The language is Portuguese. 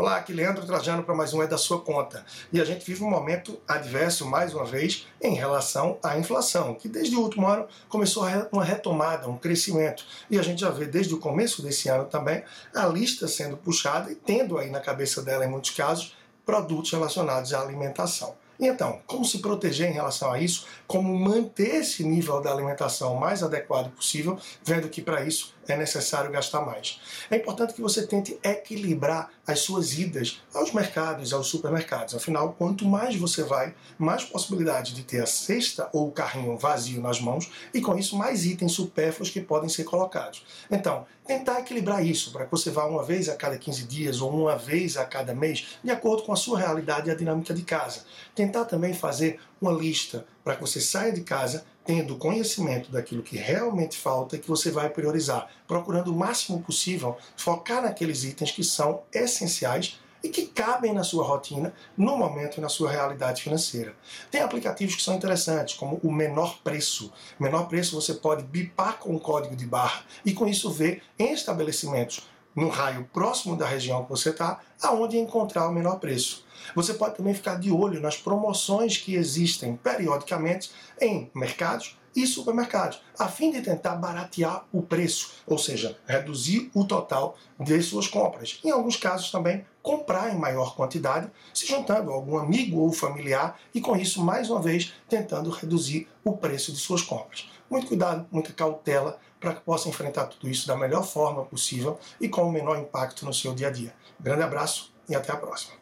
Olá, aqui Leandro Trajano para mais um É da Sua Conta. E a gente vive um momento adverso, mais uma vez, em relação à inflação, que desde o último ano começou uma retomada, um crescimento. E a gente já vê desde o começo desse ano também a lista sendo puxada e tendo aí na cabeça dela, em muitos casos, produtos relacionados à alimentação. Então, como se proteger em relação a isso? Como manter esse nível da alimentação mais adequado possível, vendo que para isso é necessário gastar mais. É importante que você tente equilibrar as suas idas aos mercados, aos supermercados. Afinal, quanto mais você vai, mais possibilidade de ter a cesta ou o carrinho vazio nas mãos e com isso mais itens supérfluos que podem ser colocados. Então, tentar equilibrar isso para que você vá uma vez a cada 15 dias ou uma vez a cada mês, de acordo com a sua realidade e a dinâmica de casa. Tentar também fazer uma lista para que você saia de casa tendo conhecimento daquilo que realmente falta e que você vai priorizar, procurando o máximo possível focar naqueles itens que são essenciais e que cabem na sua rotina, no momento e na sua realidade financeira. Tem aplicativos que são interessantes, como o menor preço. Menor preço você pode bipar com o código de barra e com isso ver em estabelecimentos no raio próximo da região que você está, aonde encontrar o menor preço. Você pode também ficar de olho nas promoções que existem periodicamente em mercados e supermercados, a fim de tentar baratear o preço, ou seja, reduzir o total de suas compras. Em alguns casos também comprar em maior quantidade, se juntando a algum amigo ou familiar e com isso mais uma vez tentando reduzir o preço de suas compras. Muito cuidado, muita cautela para que possa enfrentar tudo isso da melhor forma possível e com o menor impacto no seu dia a dia. Grande abraço e até a próxima.